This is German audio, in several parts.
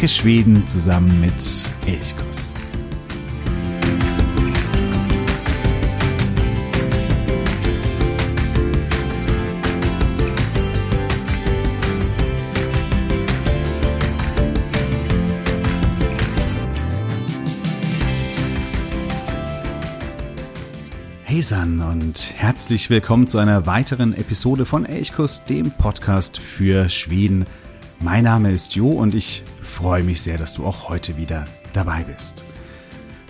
Entdecke Schweden zusammen mit Elchkuss. Hey San und herzlich willkommen zu einer weiteren Episode von Elchkuss, dem Podcast für Schweden. Mein Name ist Jo und ich freue mich sehr, dass du auch heute wieder dabei bist.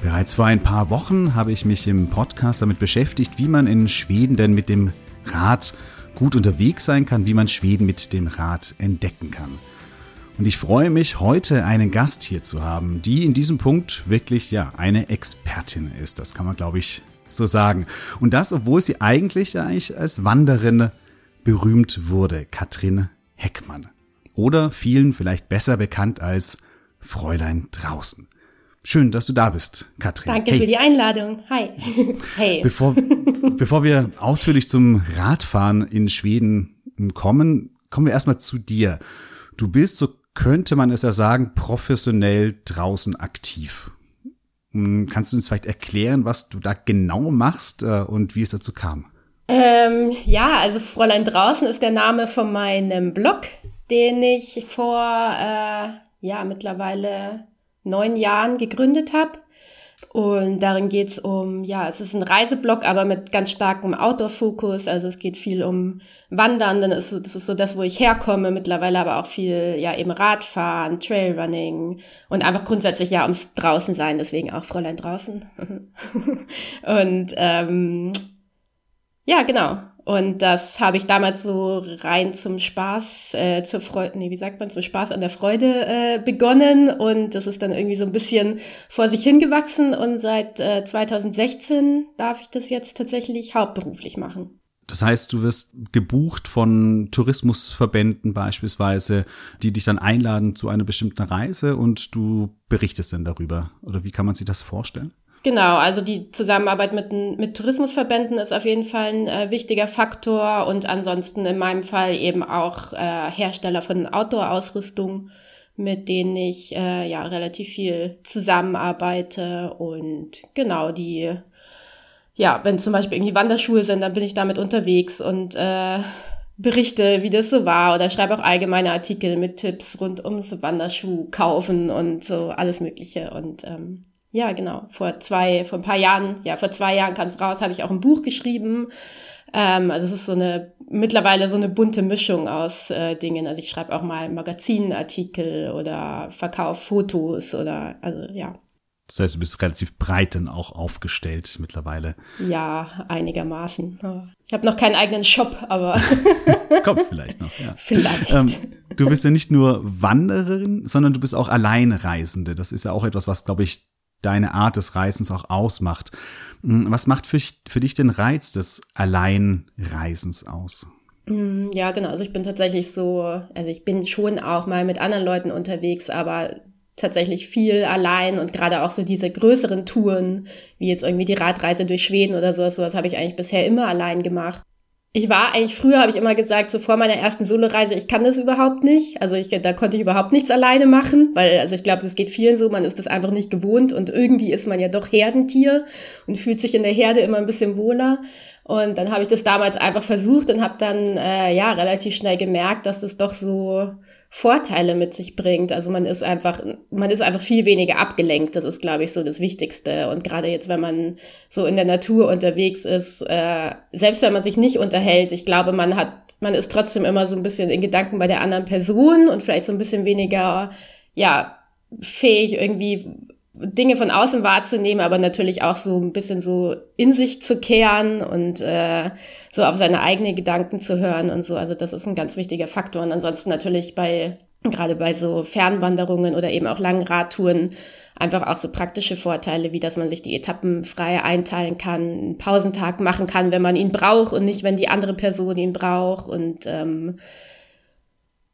Bereits vor ein paar Wochen habe ich mich im Podcast damit beschäftigt, wie man in Schweden denn mit dem Rad gut unterwegs sein kann, wie man Schweden mit dem Rad entdecken kann. Und ich freue mich, heute einen Gast hier zu haben, die in diesem Punkt wirklich ja eine Expertin ist. Das kann man, glaube ich, so sagen. Und das, obwohl sie eigentlich, eigentlich als Wanderin berühmt wurde, Katrin Heckmann. Oder vielen vielleicht besser bekannt als Fräulein draußen. Schön, dass du da bist, Katrin. Danke hey. für die Einladung. Hi. hey. Bevor, bevor wir ausführlich zum Radfahren in Schweden kommen, kommen wir erstmal zu dir. Du bist, so könnte man es ja sagen, professionell draußen aktiv. Hm, kannst du uns vielleicht erklären, was du da genau machst äh, und wie es dazu kam? Ähm, ja, also Fräulein draußen ist der Name von meinem Blog, den ich vor äh, ja mittlerweile neun Jahren gegründet habe. Und darin geht's um, ja, es ist ein Reiseblog, aber mit ganz starkem Outdoor-Fokus. Also es geht viel um Wandern, dann ist das ist so das, wo ich herkomme, mittlerweile aber auch viel, ja, eben Radfahren, Trailrunning und einfach grundsätzlich ja ums draußen sein, deswegen auch Fräulein draußen. und ähm, ja, genau. Und das habe ich damals so rein zum Spaß, äh, zur Freude, nee, wie sagt man, zum Spaß an der Freude äh, begonnen. Und das ist dann irgendwie so ein bisschen vor sich hingewachsen. Und seit äh, 2016 darf ich das jetzt tatsächlich hauptberuflich machen. Das heißt, du wirst gebucht von Tourismusverbänden beispielsweise, die dich dann einladen zu einer bestimmten Reise und du berichtest dann darüber. Oder wie kann man sich das vorstellen? Genau, also die Zusammenarbeit mit, mit Tourismusverbänden ist auf jeden Fall ein äh, wichtiger Faktor und ansonsten in meinem Fall eben auch äh, Hersteller von Outdoor-Ausrüstung, mit denen ich äh, ja relativ viel zusammenarbeite und genau die, ja, wenn zum Beispiel irgendwie Wanderschuhe sind, dann bin ich damit unterwegs und äh, berichte, wie das so war oder schreibe auch allgemeine Artikel mit Tipps rund ums Wanderschuh kaufen und so alles Mögliche und ähm, ja, genau. Vor zwei, vor ein paar Jahren, ja, vor zwei Jahren kam es raus, habe ich auch ein Buch geschrieben. Ähm, also es ist so eine, mittlerweile so eine bunte Mischung aus äh, Dingen. Also ich schreibe auch mal Magazinartikel oder verkaufe Fotos oder, also ja. Das heißt, du bist relativ breit dann auch aufgestellt mittlerweile. Ja, einigermaßen. Ich habe noch keinen eigenen Shop, aber. Kommt vielleicht noch, ja. Vielleicht. Ähm, du bist ja nicht nur Wandererin, sondern du bist auch Alleinreisende. Das ist ja auch etwas, was, glaube ich, deine Art des Reisens auch ausmacht. Hm, was macht für, für dich den Reiz des Alleinreisens aus? Hm, ja, genau. Also ich bin tatsächlich so, also ich bin schon auch mal mit anderen Leuten unterwegs, aber tatsächlich viel allein und gerade auch so diese größeren Touren, wie jetzt irgendwie die Radreise durch Schweden oder sowas, sowas habe ich eigentlich bisher immer allein gemacht ich war eigentlich früher, habe ich immer gesagt, so vor meiner ersten Soloreise, ich kann das überhaupt nicht. Also ich, da konnte ich überhaupt nichts alleine machen, weil also ich glaube, das geht vielen so, man ist das einfach nicht gewohnt und irgendwie ist man ja doch Herdentier und fühlt sich in der Herde immer ein bisschen wohler. Und dann habe ich das damals einfach versucht und habe dann äh, ja relativ schnell gemerkt, dass es doch so Vorteile mit sich bringt. Also man ist einfach, man ist einfach viel weniger abgelenkt. Das ist, glaube ich, so das Wichtigste. Und gerade jetzt, wenn man so in der Natur unterwegs ist, äh, selbst wenn man sich nicht unterhält, ich glaube, man hat, man ist trotzdem immer so ein bisschen in Gedanken bei der anderen Person und vielleicht so ein bisschen weniger, ja, fähig irgendwie Dinge von außen wahrzunehmen, aber natürlich auch so ein bisschen so in sich zu kehren und äh, so auf seine eigenen Gedanken zu hören und so. Also das ist ein ganz wichtiger Faktor. Und ansonsten natürlich bei, gerade bei so Fernwanderungen oder eben auch langen Radtouren, einfach auch so praktische Vorteile, wie dass man sich die Etappen frei einteilen kann, einen Pausentag machen kann, wenn man ihn braucht und nicht, wenn die andere Person ihn braucht und ähm,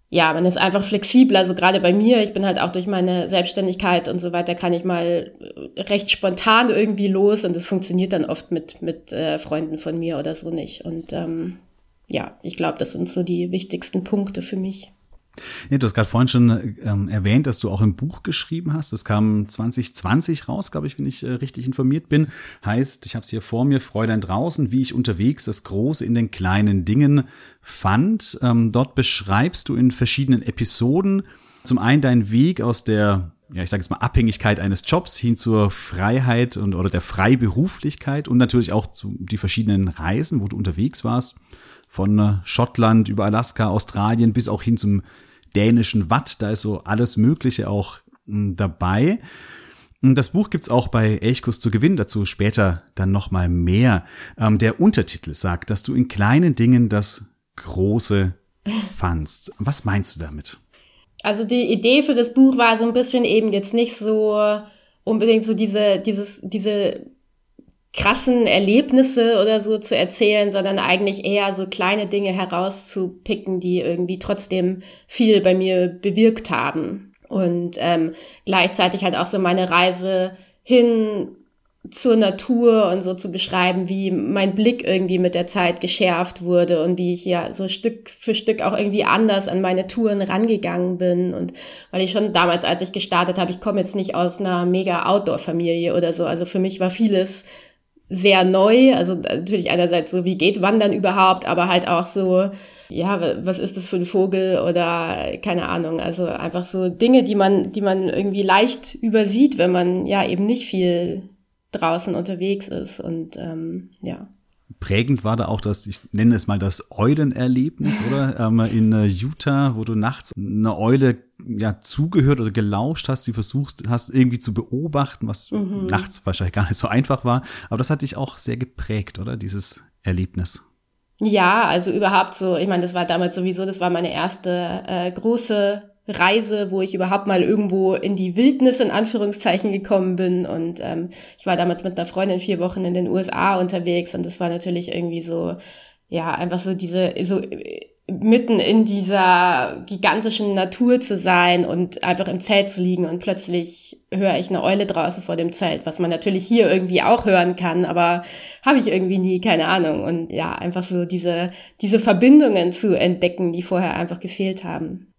ja, man ist einfach flexibler. Also gerade bei mir, ich bin halt auch durch meine Selbstständigkeit und so weiter, kann ich mal äh, recht spontan irgendwie los und das funktioniert dann oft mit, mit äh, Freunden von mir oder so nicht. Und ähm, ja, ich glaube, das sind so die wichtigsten Punkte für mich. Ja, du hast gerade vorhin schon ähm, erwähnt, dass du auch ein Buch geschrieben hast. Das kam 2020 raus, glaube ich, wenn ich äh, richtig informiert bin. Heißt, ich habe es hier vor mir, Fräulein draußen, wie ich unterwegs das Große in den kleinen Dingen fand. Ähm, dort beschreibst du in verschiedenen Episoden zum einen deinen Weg aus der ja, ich sage jetzt mal Abhängigkeit eines Jobs hin zur Freiheit und oder der Freiberuflichkeit und natürlich auch zu die verschiedenen Reisen, wo du unterwegs warst, von äh, Schottland über Alaska, Australien bis auch hin zum dänischen Watt, da ist so alles Mögliche auch hm, dabei. Das Buch gibt's auch bei Elchkuss zu gewinnen, dazu später dann nochmal mehr. Ähm, der Untertitel sagt, dass du in kleinen Dingen das Große fandst. Was meinst du damit? Also die Idee für das Buch war so ein bisschen eben jetzt nicht so unbedingt so diese, dieses, diese krassen Erlebnisse oder so zu erzählen, sondern eigentlich eher so kleine Dinge herauszupicken, die irgendwie trotzdem viel bei mir bewirkt haben. Und ähm, gleichzeitig halt auch so meine Reise hin zur Natur und so zu beschreiben, wie mein Blick irgendwie mit der Zeit geschärft wurde und wie ich ja so Stück für Stück auch irgendwie anders an meine Touren rangegangen bin und weil ich schon damals, als ich gestartet habe, ich komme jetzt nicht aus einer mega Outdoor-Familie oder so, also für mich war vieles sehr neu, also natürlich einerseits so, wie geht Wandern überhaupt, aber halt auch so, ja, was ist das für ein Vogel oder keine Ahnung, also einfach so Dinge, die man, die man irgendwie leicht übersieht, wenn man ja eben nicht viel draußen unterwegs ist und ähm, ja. Prägend war da auch das, ich nenne es mal das Eulenerlebnis, oder? Ähm, in äh, Utah, wo du nachts eine Eule ja zugehört oder gelauscht hast, sie versuchst hast irgendwie zu beobachten, was mhm. nachts wahrscheinlich gar nicht so einfach war. Aber das hat dich auch sehr geprägt, oder? Dieses Erlebnis. Ja, also überhaupt so, ich meine, das war damals sowieso, das war meine erste äh, große Reise, wo ich überhaupt mal irgendwo in die Wildnis in Anführungszeichen gekommen bin. Und ähm, ich war damals mit einer Freundin vier Wochen in den USA unterwegs und das war natürlich irgendwie so, ja, einfach so diese, so mitten in dieser gigantischen Natur zu sein und einfach im Zelt zu liegen und plötzlich höre ich eine Eule draußen vor dem Zelt, was man natürlich hier irgendwie auch hören kann, aber habe ich irgendwie nie, keine Ahnung. Und ja, einfach so diese, diese Verbindungen zu entdecken, die vorher einfach gefehlt haben.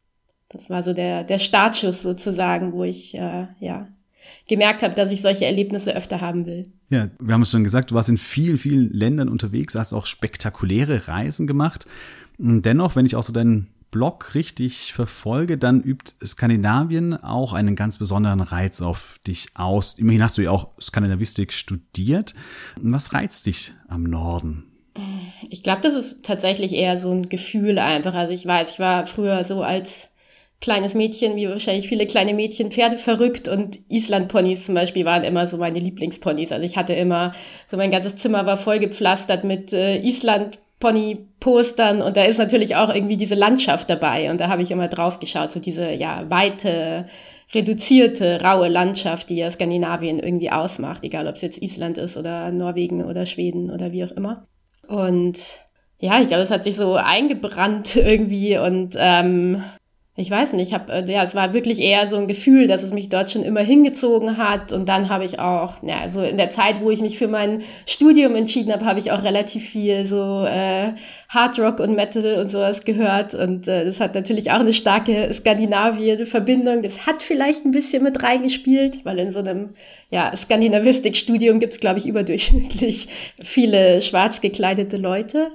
Das war so der, der Startschuss sozusagen, wo ich äh, ja gemerkt habe, dass ich solche Erlebnisse öfter haben will. Ja, wir haben es schon gesagt, du warst in vielen, vielen Ländern unterwegs, hast auch spektakuläre Reisen gemacht. Dennoch, wenn ich auch so deinen Blog richtig verfolge, dann übt Skandinavien auch einen ganz besonderen Reiz auf dich aus. Immerhin hast du ja auch Skandinavistik studiert. Was reizt dich am Norden? Ich glaube, das ist tatsächlich eher so ein Gefühl einfach. Also ich weiß, ich war früher so als kleines Mädchen, wie wahrscheinlich viele kleine Mädchen, Pferde verrückt. Und Island-Ponys zum Beispiel waren immer so meine Lieblingsponys. Also ich hatte immer, so mein ganzes Zimmer war vollgepflastert mit äh, Island-Pony-Postern. Und da ist natürlich auch irgendwie diese Landschaft dabei. Und da habe ich immer drauf geschaut, so diese, ja, weite, reduzierte, raue Landschaft, die ja Skandinavien irgendwie ausmacht, egal ob es jetzt Island ist oder Norwegen oder Schweden oder wie auch immer. Und ja, ich glaube, es hat sich so eingebrannt irgendwie. Und ähm, ich weiß nicht, ich habe, äh, ja, es war wirklich eher so ein Gefühl, dass es mich dort schon immer hingezogen hat. Und dann habe ich auch, ja, also in der Zeit, wo ich mich für mein Studium entschieden habe, habe ich auch relativ viel so äh, Hard Rock und Metal und sowas gehört. Und äh, das hat natürlich auch eine starke Skandinavien-Verbindung. Das hat vielleicht ein bisschen mit reingespielt, weil in so einem ja, Skandinavistik-Studium gibt es, glaube ich, überdurchschnittlich viele schwarz gekleidete Leute.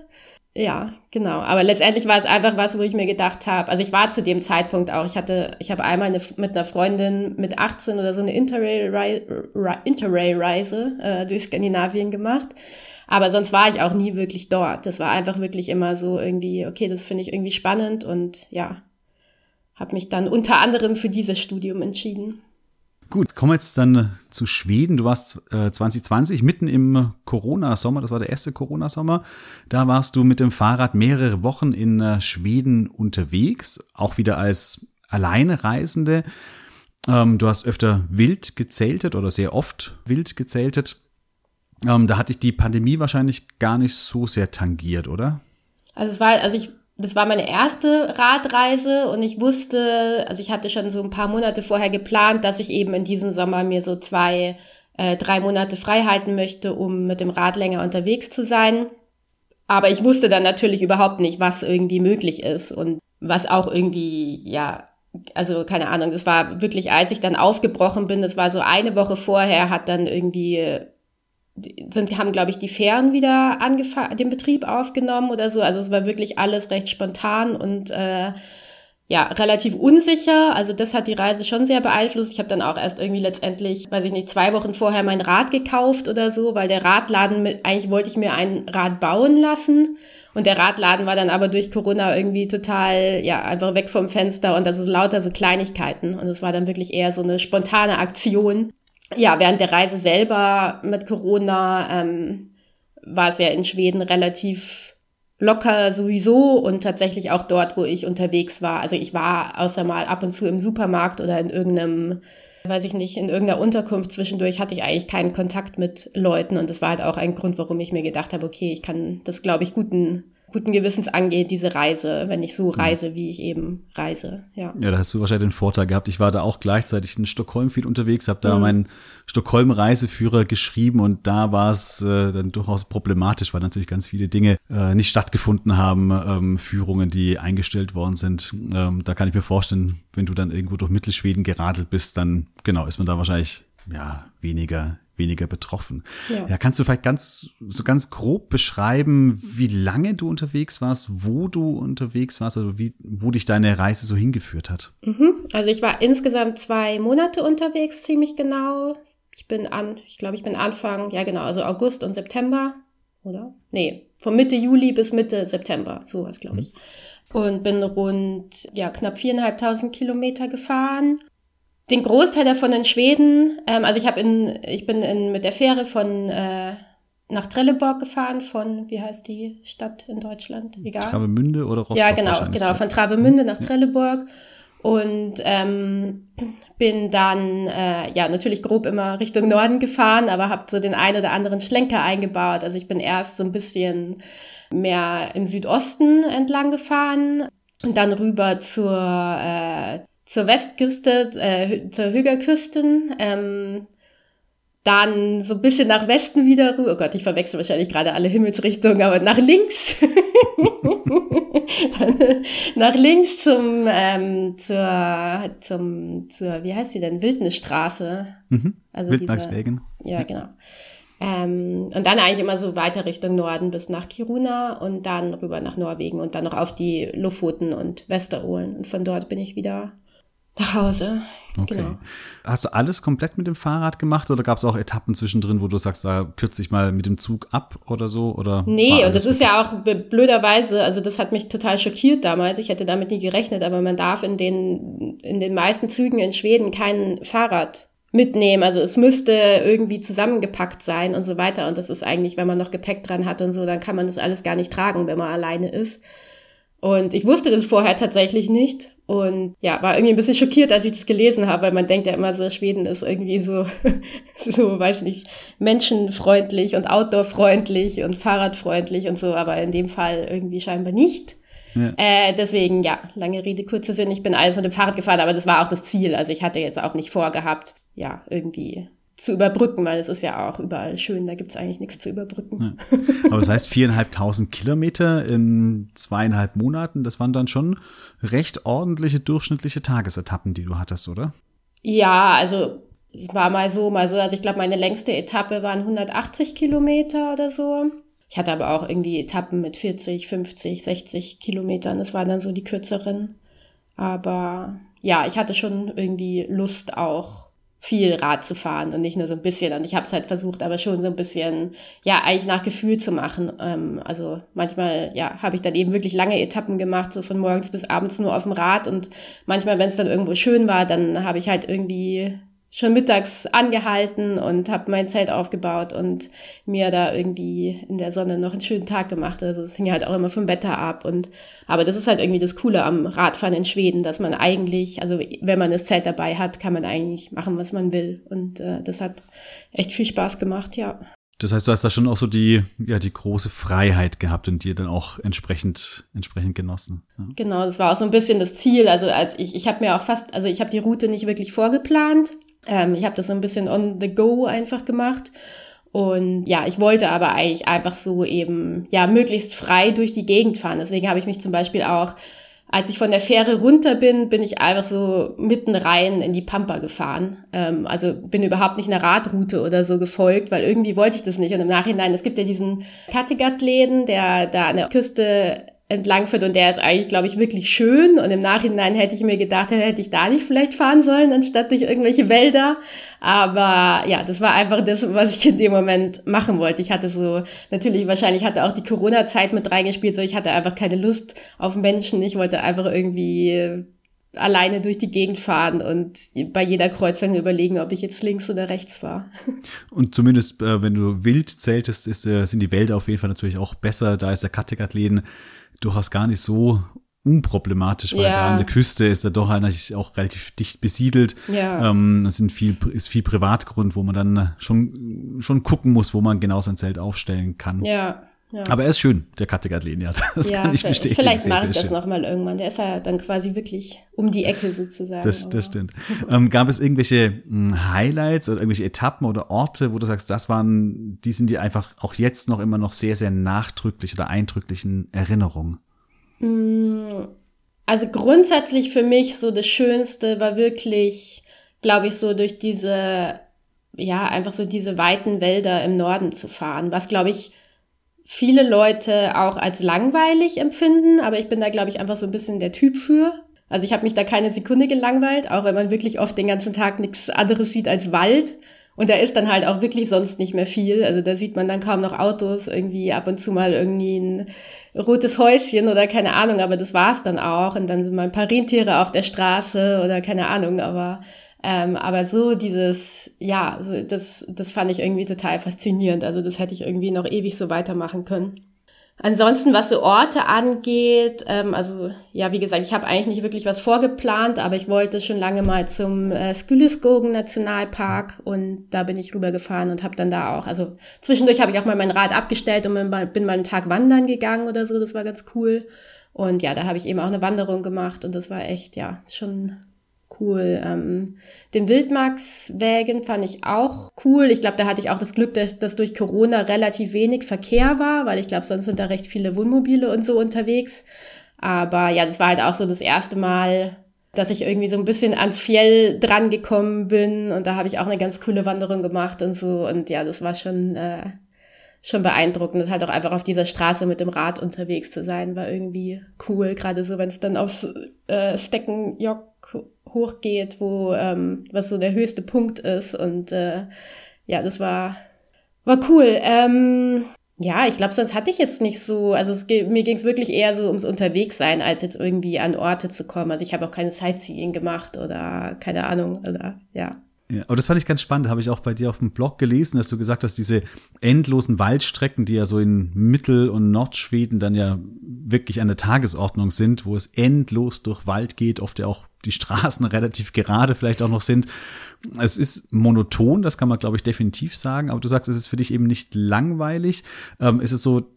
Ja, genau. Aber letztendlich war es einfach was, wo ich mir gedacht habe, also ich war zu dem Zeitpunkt auch, ich hatte, ich habe einmal eine, mit einer Freundin mit 18 oder so eine Interrail-Reise Interrail äh, durch Skandinavien gemacht. Aber sonst war ich auch nie wirklich dort. Das war einfach wirklich immer so irgendwie, okay, das finde ich irgendwie spannend und ja, habe mich dann unter anderem für dieses Studium entschieden. Gut, kommen wir jetzt dann äh, zu Schweden. Du warst äh, 2020 mitten im Corona-Sommer, das war der erste Corona-Sommer. Da warst du mit dem Fahrrad mehrere Wochen in äh, Schweden unterwegs, auch wieder als Alleinereisende. Ähm, du hast öfter wild gezeltet oder sehr oft wild gezeltet. Ähm, da hatte ich die Pandemie wahrscheinlich gar nicht so sehr tangiert, oder? Also es war, also ich das war meine erste Radreise und ich wusste, also ich hatte schon so ein paar Monate vorher geplant, dass ich eben in diesem Sommer mir so zwei, äh, drei Monate frei halten möchte, um mit dem Rad länger unterwegs zu sein. Aber ich wusste dann natürlich überhaupt nicht, was irgendwie möglich ist. Und was auch irgendwie, ja, also keine Ahnung, das war wirklich, als ich dann aufgebrochen bin, das war so eine Woche vorher, hat dann irgendwie sind, haben, glaube ich, die Fähren wieder angefangen, den Betrieb aufgenommen oder so. Also es war wirklich alles recht spontan und äh, ja, relativ unsicher. Also das hat die Reise schon sehr beeinflusst. Ich habe dann auch erst irgendwie letztendlich, weiß ich nicht, zwei Wochen vorher mein Rad gekauft oder so, weil der Radladen mit, eigentlich wollte ich mir ein Rad bauen lassen. Und der Radladen war dann aber durch Corona irgendwie total, ja, einfach weg vom Fenster und das ist lauter so Kleinigkeiten. Und es war dann wirklich eher so eine spontane Aktion. Ja, während der Reise selber mit Corona ähm, war es ja in Schweden relativ locker sowieso und tatsächlich auch dort, wo ich unterwegs war. Also ich war außer mal ab und zu im Supermarkt oder in irgendeinem, weiß ich nicht, in irgendeiner Unterkunft zwischendurch hatte ich eigentlich keinen Kontakt mit Leuten und das war halt auch ein Grund, warum ich mir gedacht habe, okay, ich kann das, glaube ich, guten guten Gewissens angeht, diese Reise, wenn ich so mhm. reise, wie ich eben reise. Ja. ja, da hast du wahrscheinlich den Vorteil gehabt. Ich war da auch gleichzeitig in Stockholm viel unterwegs, habe da mhm. meinen Stockholm-Reiseführer geschrieben und da war es äh, dann durchaus problematisch, weil natürlich ganz viele Dinge äh, nicht stattgefunden haben, ähm, Führungen, die eingestellt worden sind. Ähm, da kann ich mir vorstellen, wenn du dann irgendwo durch Mittelschweden geradelt bist, dann genau ist man da wahrscheinlich ja weniger weniger betroffen. Ja. ja. kannst du vielleicht ganz, so ganz grob beschreiben, wie lange du unterwegs warst, wo du unterwegs warst, also wie, wo dich deine Reise so hingeführt hat? Mhm. Also ich war insgesamt zwei Monate unterwegs, ziemlich genau. Ich bin an, ich glaube, ich bin Anfang, ja genau, also August und September, oder? Nee, von Mitte Juli bis Mitte September, sowas, glaube ich. Mhm. Und bin rund, ja, knapp viereinhalbtausend Kilometer gefahren den Großteil davon in Schweden. Ähm, also ich habe in, ich bin in, mit der Fähre von äh, nach Trelleborg gefahren, von, wie heißt die Stadt in Deutschland? Egal. Travemünde oder Rostock? Ja, genau, genau, von Travemünde nach Trelleborg. Und ähm, bin dann äh, ja natürlich grob immer Richtung Norden gefahren, aber habe so den einen oder anderen Schlenker eingebaut. Also ich bin erst so ein bisschen mehr im Südosten entlang gefahren und dann rüber zur äh, zur Westküste, äh, zur Hügelküsten, ähm, dann so ein bisschen nach Westen wieder rüber. Oh Gott, ich verwechsel wahrscheinlich gerade alle Himmelsrichtungen, aber nach links. dann nach links zum, ähm, zur, zum, zur, wie heißt sie denn? Wildnisstraße. Mhm. Also Wildmarkswegen. Ja, genau. Ähm, und dann eigentlich immer so weiter Richtung Norden bis nach Kiruna und dann rüber nach Norwegen und dann noch auf die Lofoten und Westerolen. Und von dort bin ich wieder nach Hause. Okay. Genau. Hast du alles komplett mit dem Fahrrad gemacht oder gab es auch Etappen zwischendrin, wo du sagst, da kürze ich mal mit dem Zug ab oder so? Oder nee, und das ist ja auch blöderweise, also das hat mich total schockiert damals. Ich hätte damit nie gerechnet, aber man darf in den, in den meisten Zügen in Schweden kein Fahrrad mitnehmen. Also es müsste irgendwie zusammengepackt sein und so weiter. Und das ist eigentlich, wenn man noch Gepäck dran hat und so, dann kann man das alles gar nicht tragen, wenn man alleine ist. Und ich wusste das vorher tatsächlich nicht. Und ja, war irgendwie ein bisschen schockiert, als ich das gelesen habe, weil man denkt ja immer so, Schweden ist irgendwie so, so, weiß nicht, menschenfreundlich und outdoorfreundlich und fahrradfreundlich und so, aber in dem Fall irgendwie scheinbar nicht. Ja. Äh, deswegen, ja, lange Rede, kurzer Sinn, ich bin alles mit dem Fahrrad gefahren, aber das war auch das Ziel. Also ich hatte jetzt auch nicht vorgehabt, ja, irgendwie zu überbrücken, weil es ist ja auch überall schön, da gibt es eigentlich nichts zu überbrücken. Ja. Aber das heißt, viereinhalbtausend Kilometer in zweieinhalb Monaten, das waren dann schon recht ordentliche durchschnittliche Tagesetappen, die du hattest, oder? Ja, also war mal so, mal so. Also ich glaube, meine längste Etappe waren 180 Kilometer oder so. Ich hatte aber auch irgendwie Etappen mit 40, 50, 60 Kilometern. Das waren dann so die kürzeren. Aber ja, ich hatte schon irgendwie Lust auch viel Rad zu fahren und nicht nur so ein bisschen. Und ich habe es halt versucht, aber schon so ein bisschen, ja, eigentlich nach Gefühl zu machen. Ähm, also manchmal, ja, habe ich dann eben wirklich lange Etappen gemacht, so von morgens bis abends nur auf dem Rad. Und manchmal, wenn es dann irgendwo schön war, dann habe ich halt irgendwie schon mittags angehalten und habe mein Zelt aufgebaut und mir da irgendwie in der Sonne noch einen schönen Tag gemacht. Also es hing halt auch immer vom Wetter ab und aber das ist halt irgendwie das Coole am Radfahren in Schweden, dass man eigentlich, also wenn man das Zelt dabei hat, kann man eigentlich machen, was man will und äh, das hat echt viel Spaß gemacht, ja. Das heißt, du hast da schon auch so die, ja, die große Freiheit gehabt und dir dann auch entsprechend, entsprechend genossen. Ja. Genau, das war auch so ein bisschen das Ziel. Also als ich, ich habe mir auch fast, also ich habe die Route nicht wirklich vorgeplant. Ähm, ich habe das so ein bisschen on the go einfach gemacht. Und ja, ich wollte aber eigentlich einfach so eben, ja, möglichst frei durch die Gegend fahren. Deswegen habe ich mich zum Beispiel auch als ich von der Fähre runter bin, bin ich einfach so mitten rein in die Pampa gefahren. Ähm, also bin überhaupt nicht einer Radroute oder so gefolgt, weil irgendwie wollte ich das nicht. Und im Nachhinein, es gibt ja diesen Kattegat-Läden, der da an der Küste entlang führt und der ist eigentlich, glaube ich, wirklich schön. Und im Nachhinein hätte ich mir gedacht, hätte ich da nicht vielleicht fahren sollen, anstatt durch irgendwelche Wälder. Aber ja, das war einfach das, was ich in dem Moment machen wollte. Ich hatte so, natürlich, wahrscheinlich hatte auch die Corona-Zeit mit reingespielt, so ich hatte einfach keine Lust auf Menschen. Ich wollte einfach irgendwie alleine durch die Gegend fahren und bei jeder Kreuzung überlegen, ob ich jetzt links oder rechts fahre. Und zumindest, äh, wenn du wild zeltest, ist, äh, sind die Wälder auf jeden Fall natürlich auch besser. Da ist der Kattegat-Läden durchaus gar nicht so unproblematisch, weil ja. da an der Küste ist er doch eigentlich auch relativ dicht besiedelt. Ja. Ähm, es sind viel, ist viel Privatgrund, wo man dann schon, schon gucken muss, wo man genau sein Zelt aufstellen kann. Ja. Ja. Aber er ist schön, der Kattegat-Lehn, ja. Das ja, kann ich bestätigen. Vielleicht mache ich das nochmal irgendwann. Der ist ja dann quasi wirklich um die Ecke sozusagen. Das, das stimmt. ähm, gab es irgendwelche mh, hm, Highlights oder irgendwelche Etappen oder Orte, wo du sagst, das waren, die sind dir einfach auch jetzt noch immer noch sehr, sehr nachdrücklich oder eindrücklich in Erinnerung? Mm, also grundsätzlich für mich so das Schönste war wirklich, glaube ich, so durch diese, ja, einfach so diese weiten Wälder im Norden zu fahren, was, glaube ich, viele Leute auch als langweilig empfinden, aber ich bin da, glaube ich, einfach so ein bisschen der Typ für. Also ich habe mich da keine Sekunde gelangweilt, auch wenn man wirklich oft den ganzen Tag nichts anderes sieht als Wald. Und da ist dann halt auch wirklich sonst nicht mehr viel. Also da sieht man dann kaum noch Autos, irgendwie ab und zu mal irgendwie ein rotes Häuschen oder keine Ahnung, aber das war's dann auch. Und dann sind mal ein paar Rentiere auf der Straße oder keine Ahnung, aber ähm, aber so dieses, ja, so das, das fand ich irgendwie total faszinierend. Also das hätte ich irgendwie noch ewig so weitermachen können. Ansonsten, was so Orte angeht, ähm, also ja, wie gesagt, ich habe eigentlich nicht wirklich was vorgeplant, aber ich wollte schon lange mal zum äh, Skyliskogen Nationalpark und da bin ich rübergefahren und habe dann da auch, also zwischendurch habe ich auch mal mein Rad abgestellt und bin mal, einen Tag wandern gegangen oder so, das war ganz cool. Und ja, da habe ich eben auch eine Wanderung gemacht und das war echt, ja, schon cool. Ähm, den Wildmarkswägen fand ich auch cool. Ich glaube, da hatte ich auch das Glück, dass, dass durch Corona relativ wenig Verkehr war, weil ich glaube, sonst sind da recht viele Wohnmobile und so unterwegs. Aber ja, das war halt auch so das erste Mal, dass ich irgendwie so ein bisschen ans Fjell dran gekommen bin und da habe ich auch eine ganz coole Wanderung gemacht und so und ja, das war schon äh, schon beeindruckend, halt auch einfach auf dieser Straße mit dem Rad unterwegs zu sein, war irgendwie cool, gerade so, wenn es dann aufs äh, Steckenjock hochgeht, wo ähm, was so der höchste Punkt ist. Und äh, ja, das war, war cool. Ähm, ja, ich glaube, sonst hatte ich jetzt nicht so, also es, mir ging es wirklich eher so ums Unterwegssein, als jetzt irgendwie an Orte zu kommen. Also ich habe auch keine Sightseeing gemacht oder keine Ahnung, oder ja. Ja, aber das fand ich ganz spannend, habe ich auch bei dir auf dem Blog gelesen, dass du gesagt hast, diese endlosen Waldstrecken, die ja so in Mittel- und Nordschweden dann ja wirklich an der Tagesordnung sind, wo es endlos durch Wald geht, oft ja auch die Straßen relativ gerade vielleicht auch noch sind. Es ist monoton, das kann man, glaube ich, definitiv sagen, aber du sagst, es ist für dich eben nicht langweilig. Ähm, ist es so,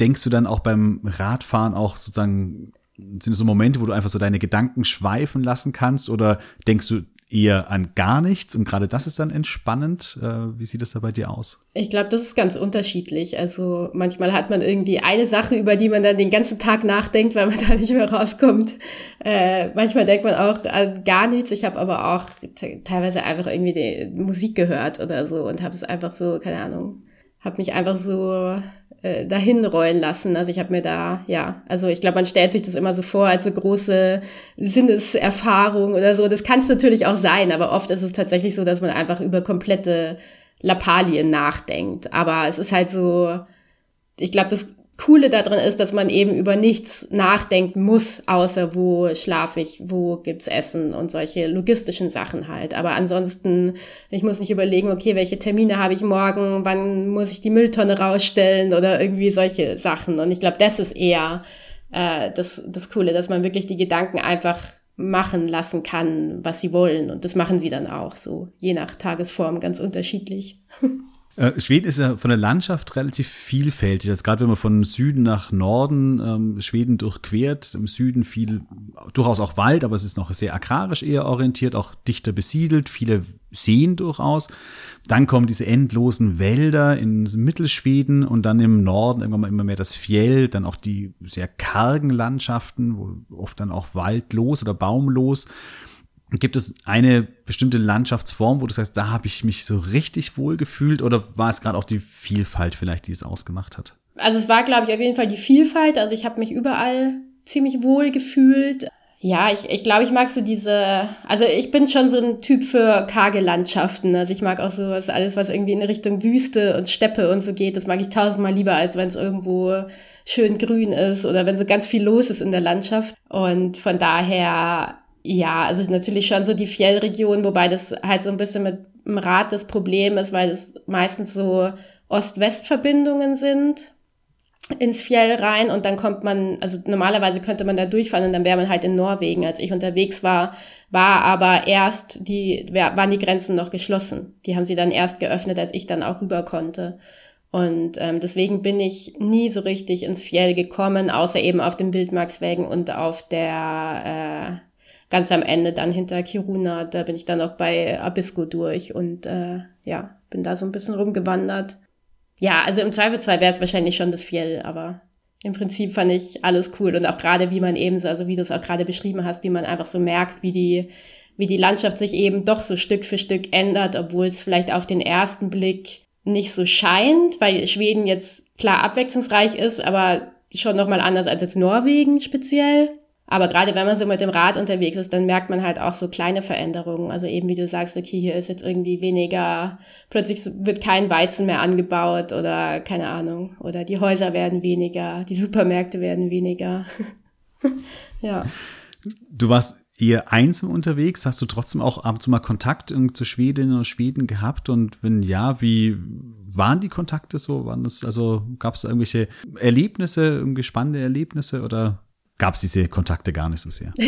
denkst du dann auch beim Radfahren auch sozusagen, sind es so Momente, wo du einfach so deine Gedanken schweifen lassen kannst oder denkst du eher an gar nichts und gerade das ist dann entspannend. Äh, wie sieht es da bei dir aus? Ich glaube, das ist ganz unterschiedlich. Also manchmal hat man irgendwie eine Sache, über die man dann den ganzen Tag nachdenkt, weil man da nicht mehr rauskommt. Äh, manchmal denkt man auch an gar nichts. Ich habe aber auch teilweise einfach irgendwie Musik gehört oder so und habe es einfach so, keine Ahnung, habe mich einfach so äh, dahin rollen lassen. Also ich habe mir da, ja, also ich glaube, man stellt sich das immer so vor als so große Sinneserfahrung oder so. Das kann es natürlich auch sein, aber oft ist es tatsächlich so, dass man einfach über komplette Lappalien nachdenkt. Aber es ist halt so, ich glaube, das Coole daran ist, dass man eben über nichts nachdenken muss, außer wo schlafe ich, wo gibt's Essen und solche logistischen Sachen halt. Aber ansonsten, ich muss nicht überlegen, okay, welche Termine habe ich morgen, wann muss ich die Mülltonne rausstellen oder irgendwie solche Sachen. Und ich glaube, das ist eher äh, das, das Coole, dass man wirklich die Gedanken einfach machen lassen kann, was sie wollen. Und das machen sie dann auch so, je nach Tagesform ganz unterschiedlich. Äh, Schweden ist ja von der Landschaft relativ vielfältig. Also gerade wenn man von Süden nach Norden ähm, Schweden durchquert, im Süden viel, durchaus auch Wald, aber es ist noch sehr agrarisch eher orientiert, auch dichter besiedelt, viele Seen durchaus. Dann kommen diese endlosen Wälder in Mittelschweden und dann im Norden irgendwann mal immer mehr das Fjell, dann auch die sehr kargen Landschaften, wo oft dann auch waldlos oder baumlos. Gibt es eine bestimmte Landschaftsform, wo du sagst, da habe ich mich so richtig wohl gefühlt oder war es gerade auch die Vielfalt vielleicht, die es ausgemacht hat? Also es war, glaube ich, auf jeden Fall die Vielfalt. Also ich habe mich überall ziemlich wohl gefühlt. Ja, ich, ich glaube, ich mag so diese, also ich bin schon so ein Typ für karge Landschaften. Also ich mag auch so was, alles, was irgendwie in Richtung Wüste und Steppe und so geht, das mag ich tausendmal lieber, als wenn es irgendwo schön grün ist oder wenn so ganz viel los ist in der Landschaft. Und von daher ja, also natürlich schon so die Fjellregion, wobei das halt so ein bisschen mit dem Rad das Problem ist, weil es meistens so Ost-West-Verbindungen sind ins Fjell rein und dann kommt man, also normalerweise könnte man da durchfahren und dann wäre man halt in Norwegen. Als ich unterwegs war, war aber erst die, waren die Grenzen noch geschlossen. Die haben sie dann erst geöffnet, als ich dann auch rüber konnte. Und ähm, deswegen bin ich nie so richtig ins Fjell gekommen, außer eben auf den Wildmarkswägen und auf der äh, ganz am Ende dann hinter Kiruna, da bin ich dann auch bei Abisko durch und äh, ja, bin da so ein bisschen rumgewandert. Ja, also im Zweifelsfall wäre es wahrscheinlich schon das Fjell, aber im Prinzip fand ich alles cool und auch gerade wie man eben so, also wie du es auch gerade beschrieben hast, wie man einfach so merkt, wie die wie die Landschaft sich eben doch so Stück für Stück ändert, obwohl es vielleicht auf den ersten Blick nicht so scheint, weil Schweden jetzt klar abwechslungsreich ist, aber schon noch mal anders als jetzt Norwegen speziell. Aber gerade wenn man so mit dem Rad unterwegs ist, dann merkt man halt auch so kleine Veränderungen. Also eben wie du sagst, okay, hier ist jetzt irgendwie weniger, plötzlich wird kein Weizen mehr angebaut oder keine Ahnung. Oder die Häuser werden weniger, die Supermärkte werden weniger. ja. Du warst eher einsam unterwegs. Hast du trotzdem auch ab und zu mal Kontakt zu Schwedinnen und Schweden gehabt? Und wenn ja, wie waren die Kontakte so? Waren das, also gab es irgendwelche Erlebnisse, irgendwie spannende Erlebnisse oder gab es diese Kontakte gar nicht so sehr.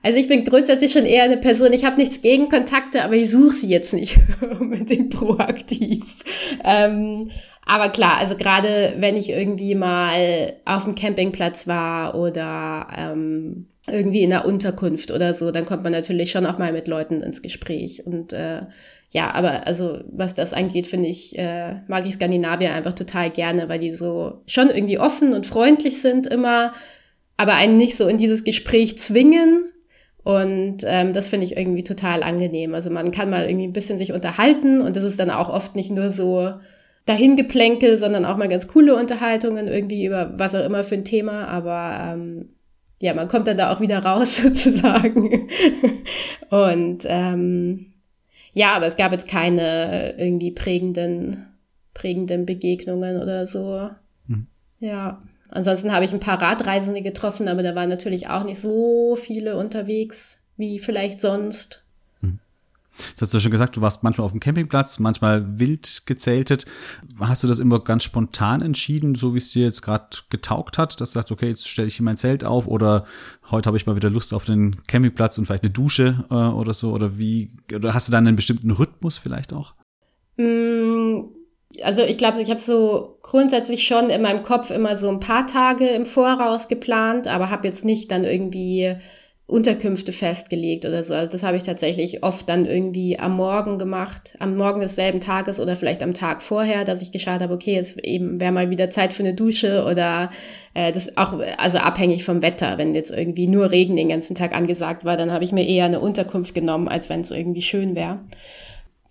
Also ich bin grundsätzlich schon eher eine Person, ich habe nichts gegen Kontakte, aber ich suche sie jetzt nicht unbedingt proaktiv. Ähm, aber klar, also gerade wenn ich irgendwie mal auf dem Campingplatz war oder ähm, irgendwie in der Unterkunft oder so, dann kommt man natürlich schon auch mal mit Leuten ins Gespräch. Und äh, ja, aber also was das angeht, finde ich, äh, mag ich Skandinavier einfach total gerne, weil die so schon irgendwie offen und freundlich sind immer aber einen nicht so in dieses Gespräch zwingen. Und ähm, das finde ich irgendwie total angenehm. Also man kann mal irgendwie ein bisschen sich unterhalten und das ist dann auch oft nicht nur so dahingeplänkel, sondern auch mal ganz coole Unterhaltungen irgendwie über was auch immer für ein Thema. Aber ähm, ja, man kommt dann da auch wieder raus sozusagen. und ähm, ja, aber es gab jetzt keine irgendwie prägenden, prägenden Begegnungen oder so. Mhm. Ja. Ansonsten habe ich ein paar Radreisende getroffen, aber da waren natürlich auch nicht so viele unterwegs wie vielleicht sonst. Hm. Das hast du schon gesagt, du warst manchmal auf dem Campingplatz, manchmal wild gezeltet. Hast du das immer ganz spontan entschieden, so wie es dir jetzt gerade getaugt hat, dass du sagst, okay, jetzt stelle ich hier mein Zelt auf oder heute habe ich mal wieder Lust auf den Campingplatz und vielleicht eine Dusche äh, oder so? Oder wie, oder hast du dann einen bestimmten Rhythmus vielleicht auch? Mm, also ich glaube, ich habe so grundsätzlich schon in meinem Kopf immer so ein paar Tage im Voraus geplant, aber habe jetzt nicht dann irgendwie Unterkünfte festgelegt oder so. Also das habe ich tatsächlich oft dann irgendwie am Morgen gemacht, am Morgen desselben Tages oder vielleicht am Tag vorher, dass ich geschaut habe, okay, es eben wäre mal wieder Zeit für eine Dusche oder äh, das auch also abhängig vom Wetter. Wenn jetzt irgendwie nur Regen den ganzen Tag angesagt war, dann habe ich mir eher eine Unterkunft genommen, als wenn es irgendwie schön wäre.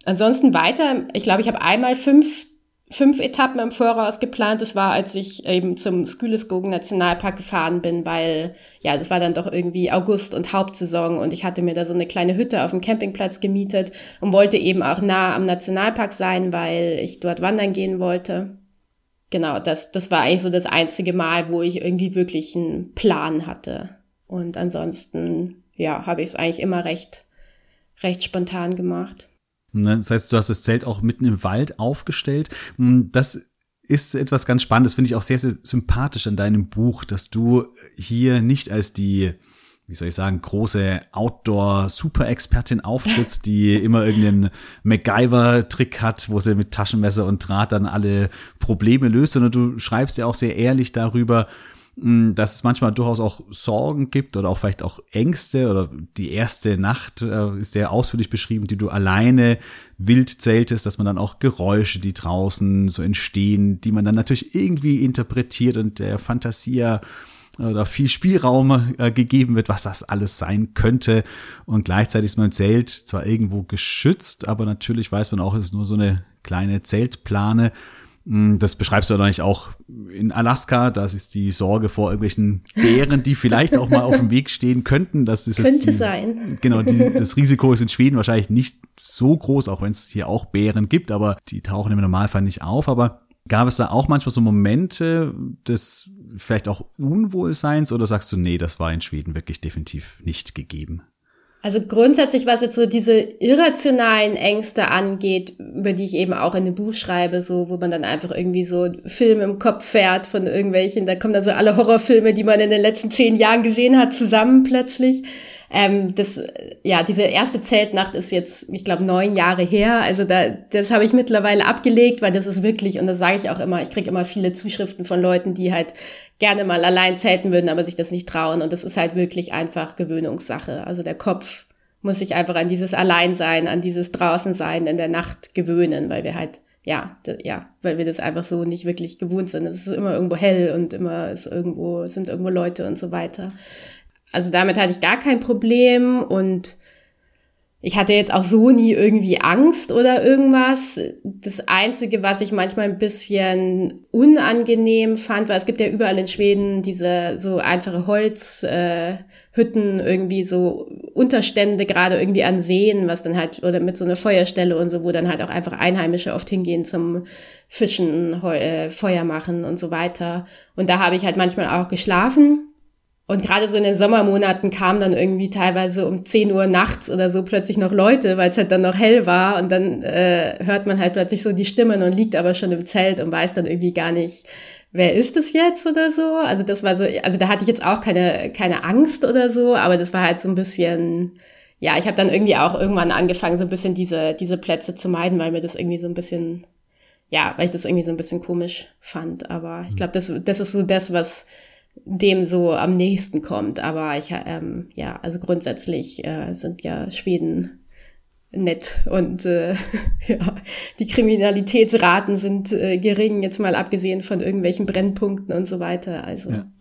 Ansonsten weiter, ich glaube, ich habe einmal fünf, fünf Etappen im Voraus geplant. Das war, als ich eben zum Skuleskogen Nationalpark gefahren bin, weil ja, das war dann doch irgendwie August und Hauptsaison und ich hatte mir da so eine kleine Hütte auf dem Campingplatz gemietet und wollte eben auch nah am Nationalpark sein, weil ich dort wandern gehen wollte. Genau, das, das war eigentlich so das einzige Mal, wo ich irgendwie wirklich einen Plan hatte. Und ansonsten, ja, habe ich es eigentlich immer recht, recht spontan gemacht. Ne? Das heißt, du hast das Zelt auch mitten im Wald aufgestellt. Hm, das ist etwas ganz Spannendes, finde ich auch sehr, sehr sympathisch an deinem Buch, dass du hier nicht als die wie soll ich sagen, große Outdoor-Super-Expertin auftritt, die immer irgendeinen MacGyver-Trick hat, wo sie mit Taschenmesser und Draht dann alle Probleme löst, sondern du schreibst ja auch sehr ehrlich darüber, dass es manchmal durchaus auch Sorgen gibt oder auch vielleicht auch Ängste oder die erste Nacht äh, ist sehr ausführlich beschrieben, die du alleine wild zeltest, dass man dann auch Geräusche, die draußen so entstehen, die man dann natürlich irgendwie interpretiert und der Fantasie oder viel Spielraum äh, gegeben wird, was das alles sein könnte. Und gleichzeitig ist mein Zelt zwar irgendwo geschützt, aber natürlich weiß man auch, es ist nur so eine kleine Zeltplane. Hm, das beschreibst du eigentlich auch in Alaska. Das ist die Sorge vor irgendwelchen Bären, die vielleicht auch mal auf dem Weg stehen könnten. Das ist Könnte die, sein. Genau, die, das Risiko ist in Schweden wahrscheinlich nicht so groß, auch wenn es hier auch Bären gibt, aber die tauchen im Normalfall nicht auf. Aber gab es da auch manchmal so Momente des vielleicht auch Unwohlseins oder sagst du, nee, das war in Schweden wirklich definitiv nicht gegeben? Also grundsätzlich, was jetzt so diese irrationalen Ängste angeht, über die ich eben auch in dem Buch schreibe, so, wo man dann einfach irgendwie so Filme im Kopf fährt von irgendwelchen, da kommen dann so alle Horrorfilme, die man in den letzten zehn Jahren gesehen hat, zusammen plötzlich. Ähm, das, ja, diese erste Zeltnacht ist jetzt, ich glaube, neun Jahre her. Also da, das habe ich mittlerweile abgelegt, weil das ist wirklich, und das sage ich auch immer, ich kriege immer viele Zuschriften von Leuten, die halt gerne mal allein zelten würden, aber sich das nicht trauen. Und das ist halt wirklich einfach Gewöhnungssache. Also der Kopf muss sich einfach an dieses Alleinsein, an dieses Draußensein in der Nacht gewöhnen, weil wir halt ja, ja, weil wir das einfach so nicht wirklich gewohnt sind. Es ist immer irgendwo hell und immer ist irgendwo, sind irgendwo Leute und so weiter. Also damit hatte ich gar kein Problem und ich hatte jetzt auch so nie irgendwie Angst oder irgendwas. Das Einzige, was ich manchmal ein bisschen unangenehm fand, war, es gibt ja überall in Schweden diese so einfache Holzhütten, äh, irgendwie so Unterstände, gerade irgendwie an Seen, was dann halt, oder mit so einer Feuerstelle und so, wo dann halt auch einfach Einheimische oft hingehen zum Fischen, Heu, äh, Feuer machen und so weiter. Und da habe ich halt manchmal auch geschlafen. Und gerade so in den Sommermonaten kamen dann irgendwie teilweise um 10 Uhr nachts oder so plötzlich noch Leute, weil es halt dann noch hell war und dann äh, hört man halt plötzlich so die Stimmen und liegt aber schon im Zelt und weiß dann irgendwie gar nicht, wer ist es jetzt oder so. Also das war so, also da hatte ich jetzt auch keine, keine Angst oder so, aber das war halt so ein bisschen, ja, ich habe dann irgendwie auch irgendwann angefangen, so ein bisschen diese, diese Plätze zu meiden, weil mir das irgendwie so ein bisschen, ja, weil ich das irgendwie so ein bisschen komisch fand. Aber ich glaube, das, das ist so das, was dem so am nächsten kommt. Aber ich, ähm, ja, also grundsätzlich äh, sind ja Schweden nett und äh, ja, die Kriminalitätsraten sind äh, gering, jetzt mal abgesehen von irgendwelchen Brennpunkten und so weiter. Also. Ja.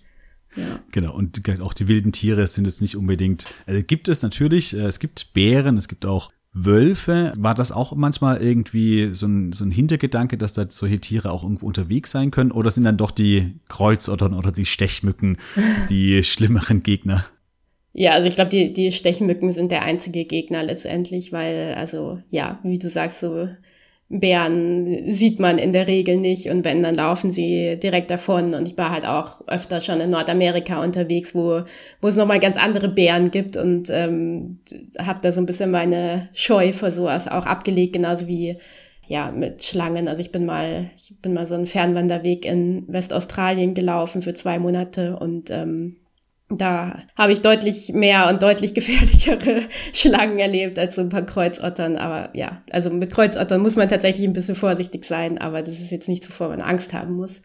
Ja. Genau, und auch die wilden Tiere sind es nicht unbedingt. Also gibt es natürlich, äh, es gibt Bären, es gibt auch Wölfe, war das auch manchmal irgendwie so ein, so ein Hintergedanke, dass da solche Tiere auch irgendwo unterwegs sein können? Oder sind dann doch die Kreuzottern oder die Stechmücken die schlimmeren Gegner? Ja, also ich glaube, die, die Stechmücken sind der einzige Gegner letztendlich, weil, also ja, wie du sagst, so Bären sieht man in der Regel nicht und wenn, dann laufen sie direkt davon. Und ich war halt auch öfter schon in Nordamerika unterwegs, wo, wo es nochmal ganz andere Bären gibt und ähm, habe da so ein bisschen meine Scheu vor sowas auch abgelegt, genauso wie ja mit Schlangen. Also ich bin mal, ich bin mal so einen Fernwanderweg in Westaustralien gelaufen für zwei Monate und ähm, da habe ich deutlich mehr und deutlich gefährlichere Schlangen erlebt als so ein paar Kreuzottern. Aber ja, also mit Kreuzottern muss man tatsächlich ein bisschen vorsichtig sein, aber das ist jetzt nicht so, vor man Angst haben muss.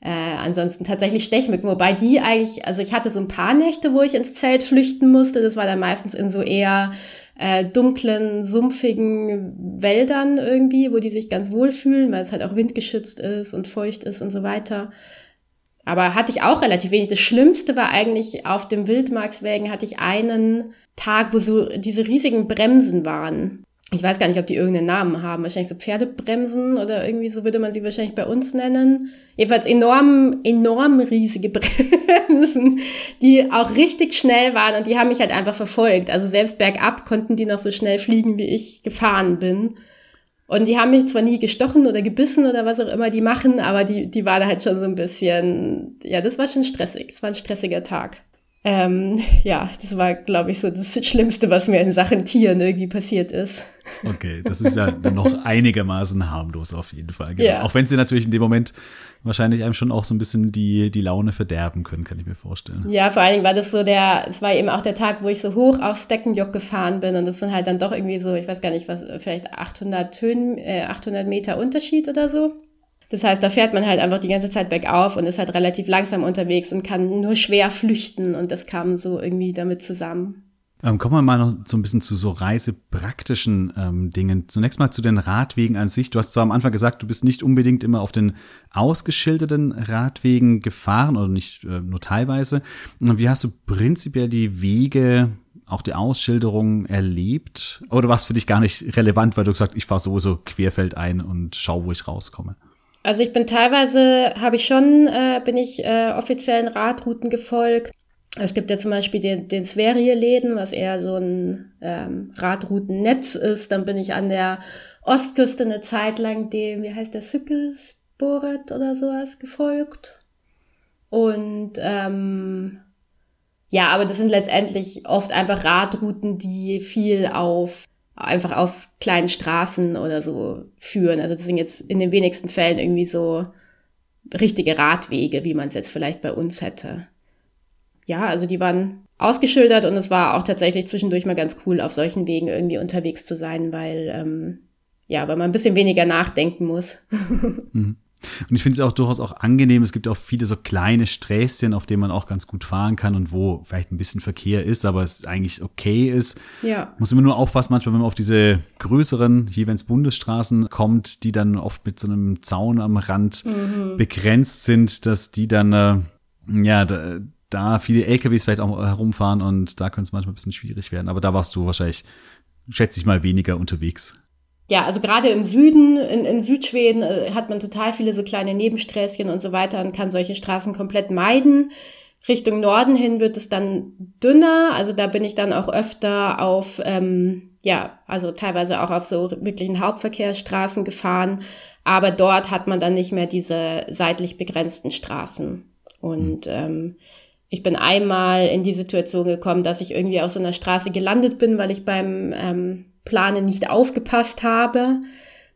Äh, ansonsten tatsächlich Stechmücken, wobei die eigentlich, also ich hatte so ein paar Nächte, wo ich ins Zelt flüchten musste. Das war dann meistens in so eher äh, dunklen, sumpfigen Wäldern irgendwie, wo die sich ganz wohl fühlen, weil es halt auch windgeschützt ist und feucht ist und so weiter. Aber hatte ich auch relativ wenig. Das Schlimmste war eigentlich auf dem Wildmarkswägen hatte ich einen Tag, wo so diese riesigen Bremsen waren. Ich weiß gar nicht, ob die irgendeinen Namen haben. Wahrscheinlich so Pferdebremsen oder irgendwie so würde man sie wahrscheinlich bei uns nennen. Jedenfalls enorm, enorm riesige Bremsen, die auch richtig schnell waren und die haben mich halt einfach verfolgt. Also selbst bergab konnten die noch so schnell fliegen, wie ich gefahren bin. Und die haben mich zwar nie gestochen oder gebissen oder was auch immer die machen, aber die, die war da halt schon so ein bisschen, ja, das war schon stressig. Es war ein stressiger Tag. Ähm, ja, das war, glaube ich, so das Schlimmste, was mir in Sachen Tieren irgendwie passiert ist. Okay, das ist ja dann noch einigermaßen harmlos auf jeden Fall. Genau. Ja. Auch wenn sie natürlich in dem Moment wahrscheinlich einem schon auch so ein bisschen die, die Laune verderben können, kann ich mir vorstellen. Ja, vor allen Dingen war das so der, es war eben auch der Tag, wo ich so hoch auf Steckenjock gefahren bin und das sind halt dann doch irgendwie so, ich weiß gar nicht was, vielleicht 800 Höhen, äh, 800 Meter Unterschied oder so. Das heißt, da fährt man halt einfach die ganze Zeit bergauf und ist halt relativ langsam unterwegs und kann nur schwer flüchten und das kam so irgendwie damit zusammen. Ähm, kommen wir mal noch so ein bisschen zu so reisepraktischen ähm, Dingen. Zunächst mal zu den Radwegen an sich. Du hast zwar am Anfang gesagt, du bist nicht unbedingt immer auf den ausgeschilderten Radwegen gefahren oder nicht äh, nur teilweise. Wie hast du prinzipiell die Wege auch die Ausschilderung erlebt? Oder war es für dich gar nicht relevant, weil du gesagt ich fahre sowieso querfeldein und schau, wo ich rauskomme? Also ich bin teilweise, habe ich schon, äh, bin ich äh, offiziellen Radrouten gefolgt. Es gibt ja zum Beispiel den, den Sverige-Läden, was eher so ein ähm, Radroutennetz ist. Dann bin ich an der Ostküste eine Zeit lang dem, wie heißt der, Sykkelsporet oder sowas gefolgt. Und ähm, ja, aber das sind letztendlich oft einfach Radrouten, die viel auf einfach auf kleinen Straßen oder so führen. Also das sind jetzt in den wenigsten Fällen irgendwie so richtige Radwege, wie man es jetzt vielleicht bei uns hätte. Ja, also die waren ausgeschildert und es war auch tatsächlich zwischendurch mal ganz cool, auf solchen Wegen irgendwie unterwegs zu sein, weil ähm, ja, weil man ein bisschen weniger nachdenken muss. Mhm. Und ich finde es auch durchaus auch angenehm. Es gibt auch viele so kleine Sträßchen, auf denen man auch ganz gut fahren kann und wo vielleicht ein bisschen Verkehr ist, aber es eigentlich okay ist. Ja. Muss immer nur aufpassen, manchmal, wenn man auf diese größeren, hier wenn es Bundesstraßen kommt, die dann oft mit so einem Zaun am Rand mhm. begrenzt sind, dass die dann, äh, ja, da, da viele LKWs vielleicht auch herumfahren und da könnte es manchmal ein bisschen schwierig werden. Aber da warst du wahrscheinlich, schätze ich mal, weniger unterwegs ja, also gerade im Süden, in, in Südschweden, äh, hat man total viele so kleine Nebensträßchen und so weiter und kann solche Straßen komplett meiden. Richtung Norden hin wird es dann dünner, also da bin ich dann auch öfter auf, ähm, ja, also teilweise auch auf so wirklichen Hauptverkehrsstraßen gefahren, aber dort hat man dann nicht mehr diese seitlich begrenzten Straßen. Und ähm, ich bin einmal in die Situation gekommen, dass ich irgendwie auf so einer Straße gelandet bin, weil ich beim ähm, Plane nicht aufgepasst habe.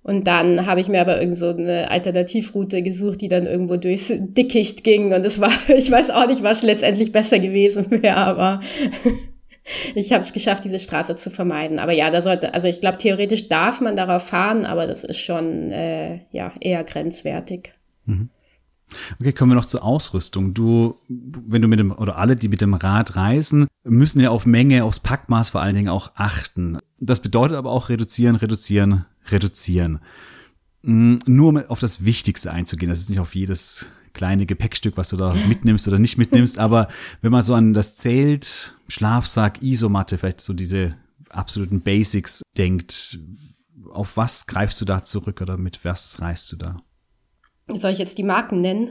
Und dann habe ich mir aber irgend so eine Alternativroute gesucht, die dann irgendwo durchs Dickicht ging. Und es war, ich weiß auch nicht, was letztendlich besser gewesen wäre, aber ich habe es geschafft, diese Straße zu vermeiden. Aber ja, da sollte, also ich glaube, theoretisch darf man darauf fahren, aber das ist schon äh, ja eher grenzwertig. Mhm. Okay, kommen wir noch zur Ausrüstung. Du, wenn du mit dem, oder alle, die mit dem Rad reisen, müssen ja auf Menge, aufs Packmaß vor allen Dingen auch achten. Das bedeutet aber auch reduzieren, reduzieren, reduzieren. Hm, nur um auf das Wichtigste einzugehen. Das ist nicht auf jedes kleine Gepäckstück, was du da mitnimmst oder nicht mitnimmst. Aber wenn man so an das Zelt, Schlafsack, Isomatte, vielleicht so diese absoluten Basics denkt, auf was greifst du da zurück oder mit was reist du da? Soll ich jetzt die Marken nennen?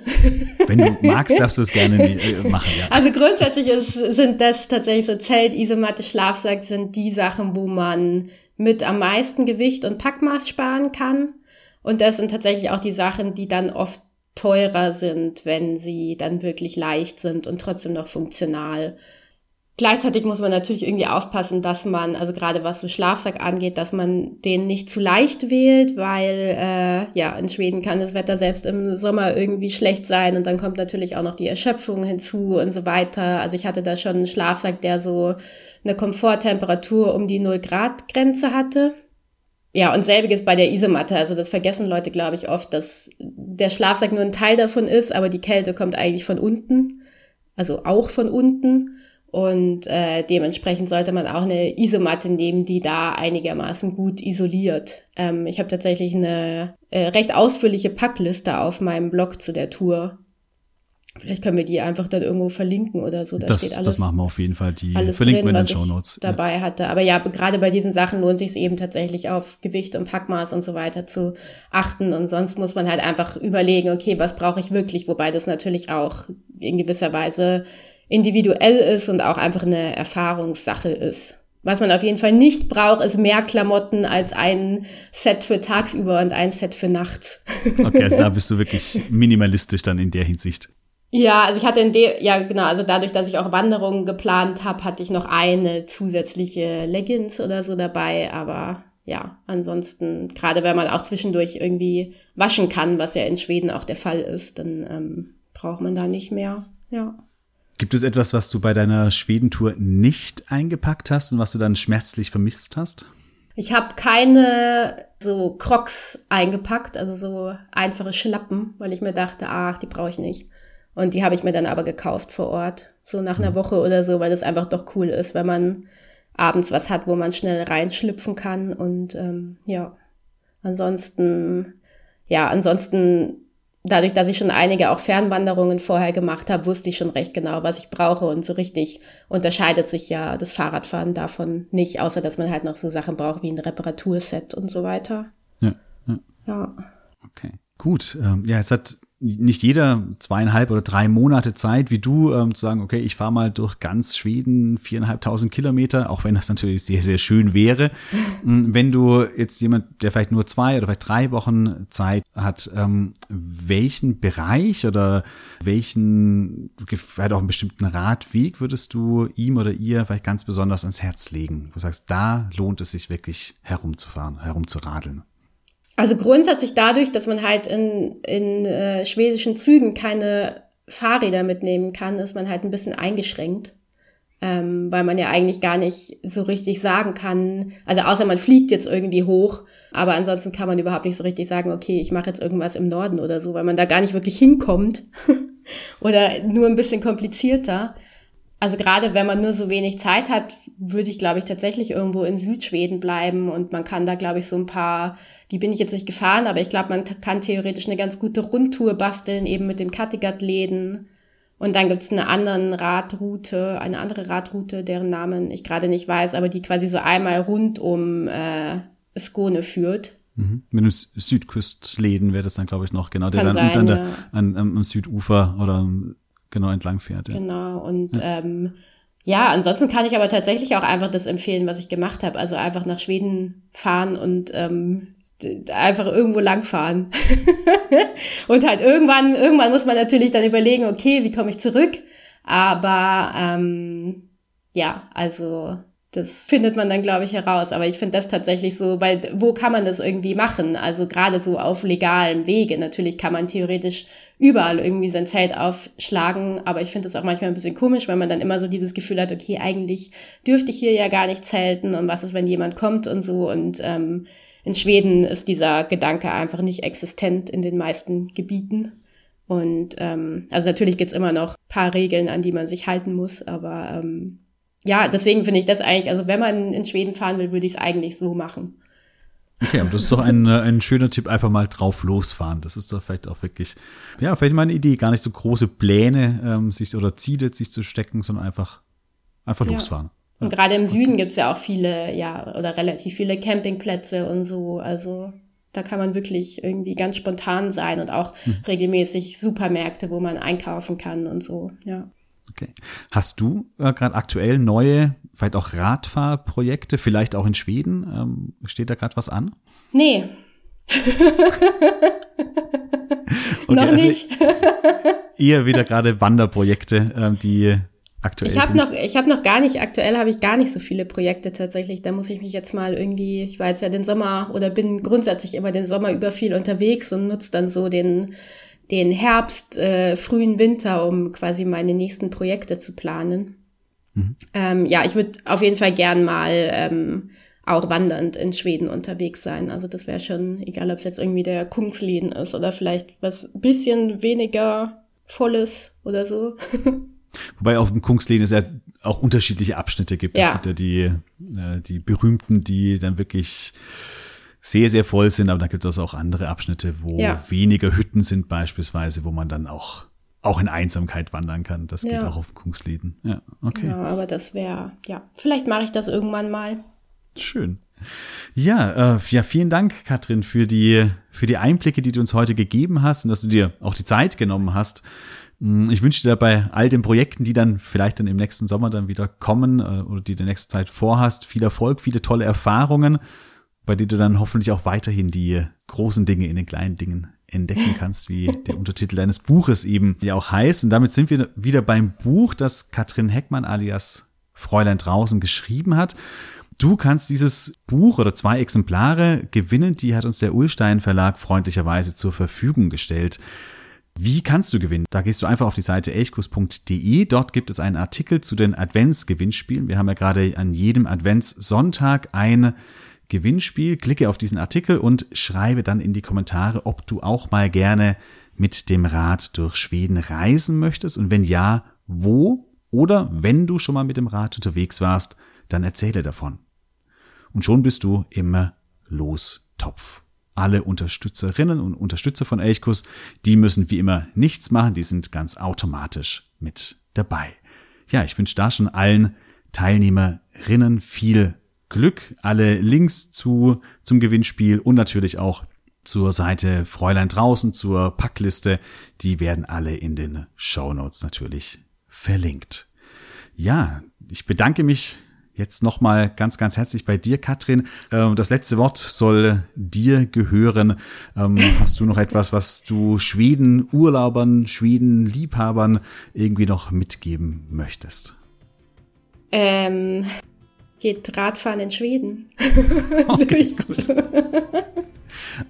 Wenn du magst, darfst du es gerne äh, machen, ja. Also grundsätzlich ist, sind das tatsächlich so Zelt, Isomatte, Schlafsack sind die Sachen, wo man mit am meisten Gewicht und Packmaß sparen kann. Und das sind tatsächlich auch die Sachen, die dann oft teurer sind, wenn sie dann wirklich leicht sind und trotzdem noch funktional. Gleichzeitig muss man natürlich irgendwie aufpassen, dass man, also gerade was so Schlafsack angeht, dass man den nicht zu leicht wählt, weil äh, ja, in Schweden kann das Wetter selbst im Sommer irgendwie schlecht sein und dann kommt natürlich auch noch die Erschöpfung hinzu und so weiter. Also ich hatte da schon einen Schlafsack, der so eine Komforttemperatur um die 0 Grad Grenze hatte. Ja, und selbiges bei der Isomatte. Also das vergessen Leute, glaube ich, oft, dass der Schlafsack nur ein Teil davon ist, aber die Kälte kommt eigentlich von unten. Also auch von unten. Und äh, dementsprechend sollte man auch eine Isomatte nehmen, die da einigermaßen gut isoliert. Ähm, ich habe tatsächlich eine äh, recht ausführliche Packliste auf meinem Blog zu der Tour. Vielleicht können wir die einfach dann irgendwo verlinken oder so. Da das, steht alles, das machen wir auf jeden Fall. Die verlinken wir in den Show Notes. Dabei ja. hatte. Aber ja, gerade bei diesen Sachen lohnt sich es eben tatsächlich auf Gewicht und Packmaß und so weiter zu achten. Und sonst muss man halt einfach überlegen, okay, was brauche ich wirklich? Wobei das natürlich auch in gewisser Weise individuell ist und auch einfach eine Erfahrungssache ist. Was man auf jeden Fall nicht braucht, ist mehr Klamotten als ein Set für tagsüber und ein Set für nachts. Okay, also da bist du wirklich minimalistisch dann in der Hinsicht. Ja, also ich hatte in dem, ja genau, also dadurch, dass ich auch Wanderungen geplant habe, hatte ich noch eine zusätzliche Leggings oder so dabei, aber ja, ansonsten, gerade wenn man auch zwischendurch irgendwie waschen kann, was ja in Schweden auch der Fall ist, dann ähm, braucht man da nicht mehr, ja. Gibt es etwas, was du bei deiner Schwedentour nicht eingepackt hast und was du dann schmerzlich vermisst hast? Ich habe keine so Crocs eingepackt, also so einfache Schlappen, weil ich mir dachte, ach, die brauche ich nicht. Und die habe ich mir dann aber gekauft vor Ort, so nach einer mhm. Woche oder so, weil das einfach doch cool ist, wenn man abends was hat, wo man schnell reinschlüpfen kann. Und ähm, ja, ansonsten, ja, ansonsten dadurch, dass ich schon einige auch Fernwanderungen vorher gemacht habe, wusste ich schon recht genau, was ich brauche. Und so richtig unterscheidet sich ja das Fahrradfahren davon nicht, außer dass man halt noch so Sachen braucht wie ein Reparaturset und so weiter. Ja. Ja. ja. Okay. Gut. Ähm, ja, es hat nicht jeder zweieinhalb oder drei Monate Zeit wie du ähm, zu sagen, okay, ich fahre mal durch ganz Schweden viereinhalbtausend Kilometer, auch wenn das natürlich sehr, sehr schön wäre. Mm, wenn du jetzt jemand, der vielleicht nur zwei oder vielleicht drei Wochen Zeit hat, ähm, welchen Bereich oder welchen, vielleicht auch einen bestimmten Radweg würdest du ihm oder ihr vielleicht ganz besonders ans Herz legen? Du sagst, da lohnt es sich wirklich herumzufahren, herumzuradeln. Also grundsätzlich dadurch, dass man halt in, in äh, schwedischen Zügen keine Fahrräder mitnehmen kann, ist man halt ein bisschen eingeschränkt. Ähm, weil man ja eigentlich gar nicht so richtig sagen kann, also außer man fliegt jetzt irgendwie hoch, aber ansonsten kann man überhaupt nicht so richtig sagen, okay, ich mache jetzt irgendwas im Norden oder so, weil man da gar nicht wirklich hinkommt oder nur ein bisschen komplizierter. Also gerade wenn man nur so wenig Zeit hat, würde ich, glaube ich, tatsächlich irgendwo in Südschweden bleiben und man kann da, glaube ich, so ein paar die bin ich jetzt nicht gefahren, aber ich glaube, man kann theoretisch eine ganz gute Rundtour basteln, eben mit dem Kattegat-Läden. Und dann gibt's eine andere Radroute, eine andere Radroute, deren Namen ich gerade nicht weiß, aber die quasi so einmal rund um äh, Skone führt. Mhm. Mit einem Südküstläden wäre das dann, glaube ich, noch, genau, der Kann dann sein, ja. an, am Südufer oder genau entlang fährt. Ja. Genau, und ja. ähm, ja, ansonsten kann ich aber tatsächlich auch einfach das empfehlen, was ich gemacht habe. Also einfach nach Schweden fahren und ähm, einfach irgendwo langfahren. und halt irgendwann, irgendwann muss man natürlich dann überlegen, okay, wie komme ich zurück? Aber ähm, ja, also das findet man dann, glaube ich, heraus. Aber ich finde das tatsächlich so, weil wo kann man das irgendwie machen? Also gerade so auf legalem Wege. Natürlich kann man theoretisch überall irgendwie sein Zelt aufschlagen, aber ich finde das auch manchmal ein bisschen komisch, weil man dann immer so dieses Gefühl hat, okay, eigentlich dürfte ich hier ja gar nicht zelten und was ist, wenn jemand kommt und so und ähm, in Schweden ist dieser Gedanke einfach nicht existent in den meisten Gebieten. Und ähm, also natürlich gibt's immer noch paar Regeln, an die man sich halten muss, aber ähm, ja, deswegen finde ich das eigentlich, also wenn man in Schweden fahren will, würde ich es eigentlich so machen. Okay, aber das ist doch ein, äh, ein schöner Tipp, einfach mal drauf losfahren. Das ist doch vielleicht auch wirklich, ja, vielleicht mal eine Idee, gar nicht so große Pläne ähm, sich oder Ziele sich zu stecken, sondern einfach, einfach ja. losfahren. Und gerade im Süden okay. gibt's ja auch viele, ja, oder relativ viele Campingplätze und so. Also da kann man wirklich irgendwie ganz spontan sein und auch hm. regelmäßig Supermärkte, wo man einkaufen kann und so, ja. Okay. Hast du äh, gerade aktuell neue, vielleicht auch Radfahrprojekte, vielleicht auch in Schweden? Ähm, steht da gerade was an? Nee. okay, Noch also nicht. eher wieder gerade Wanderprojekte, ähm, die aktuell ich hab sind? Noch, ich habe noch gar nicht, aktuell habe ich gar nicht so viele Projekte tatsächlich. Da muss ich mich jetzt mal irgendwie, ich war jetzt ja den Sommer oder bin grundsätzlich immer den Sommer über viel unterwegs und nutze dann so den, den Herbst, äh, frühen Winter, um quasi meine nächsten Projekte zu planen. Mhm. Ähm, ja, ich würde auf jeden Fall gern mal ähm, auch wandernd in Schweden unterwegs sein. Also das wäre schon, egal ob es jetzt irgendwie der Kungsleden ist oder vielleicht was bisschen weniger Volles oder so. Wobei auf dem Kungsleden es ja auch unterschiedliche Abschnitte gibt. Ja. Es gibt ja die, äh, die berühmten, die dann wirklich sehr, sehr voll sind, aber dann gibt es auch andere Abschnitte, wo ja. weniger Hütten sind beispielsweise, wo man dann auch auch in Einsamkeit wandern kann. Das ja. geht auch auf Kungsleden. Ja, okay. Genau, aber das wäre, ja, vielleicht mache ich das irgendwann mal. Schön. Ja, äh, ja, vielen Dank, Katrin, für die, für die Einblicke, die du uns heute gegeben hast und dass du dir auch die Zeit genommen hast, Mm, ich wünsche dir bei all den Projekten, die dann vielleicht dann im nächsten Sommer dann wieder kommen äh, oder die du in der nächsten Zeit vorhast, viel Erfolg, viele tolle Erfahrungen, bei denen du dann hoffentlich auch weiterhin die großen Dinge in den kleinen Dingen entdecken kannst, wie der Untertitel deines Buches eben ja auch heißt. Und damit sind wir wieder beim Buch, das Katrin Heckmann alias Fräulein draußen geschrieben hat. Du kannst dieses Buch oder zwei Exemplare gewinnen, die hat uns der Ulstein Verlag freundlicherweise zur Verfügung gestellt. Wie kannst du gewinnen? Da gehst du einfach auf die Seite elchkus.de. Dort gibt es einen Artikel zu den Adventsgewinnspielen. Wir haben ja gerade an jedem Adventssonntag ein Gewinnspiel. Klicke auf diesen Artikel und schreibe dann in die Kommentare, ob du auch mal gerne mit dem Rad durch Schweden reisen möchtest und wenn ja, wo? Oder wenn du schon mal mit dem Rad unterwegs warst, dann erzähle davon und schon bist du im Lostopf. Alle Unterstützerinnen und Unterstützer von Elchkus, die müssen wie immer nichts machen, die sind ganz automatisch mit dabei. Ja, ich wünsche da schon allen Teilnehmerinnen viel Glück. Alle Links zu, zum Gewinnspiel und natürlich auch zur Seite Fräulein draußen, zur Packliste, die werden alle in den Show Notes natürlich verlinkt. Ja, ich bedanke mich Jetzt nochmal ganz, ganz herzlich bei dir, Katrin. Ähm, das letzte Wort soll dir gehören. Ähm, hast du noch etwas, was du Schweden Urlaubern, Schweden Liebhabern irgendwie noch mitgeben möchtest? Ähm, geht Radfahren in Schweden. Okay, gut.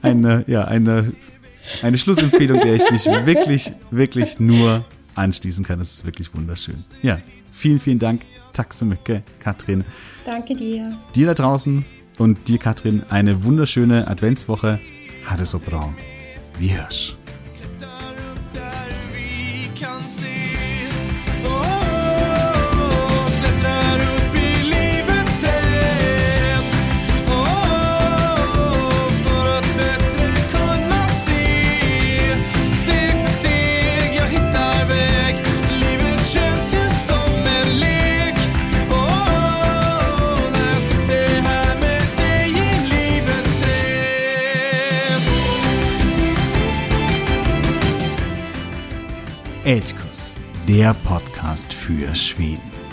Eine, ja, eine, eine Schlussempfehlung, der ich mich wirklich, wirklich nur anschließen kann. Das ist wirklich wunderschön. Ja, vielen, vielen Dank. Mycket, Katrin. Danke dir. Dir da draußen und dir, Katrin, eine wunderschöne Adventswoche. Ha det så bra. Vi Podcast für Schweden.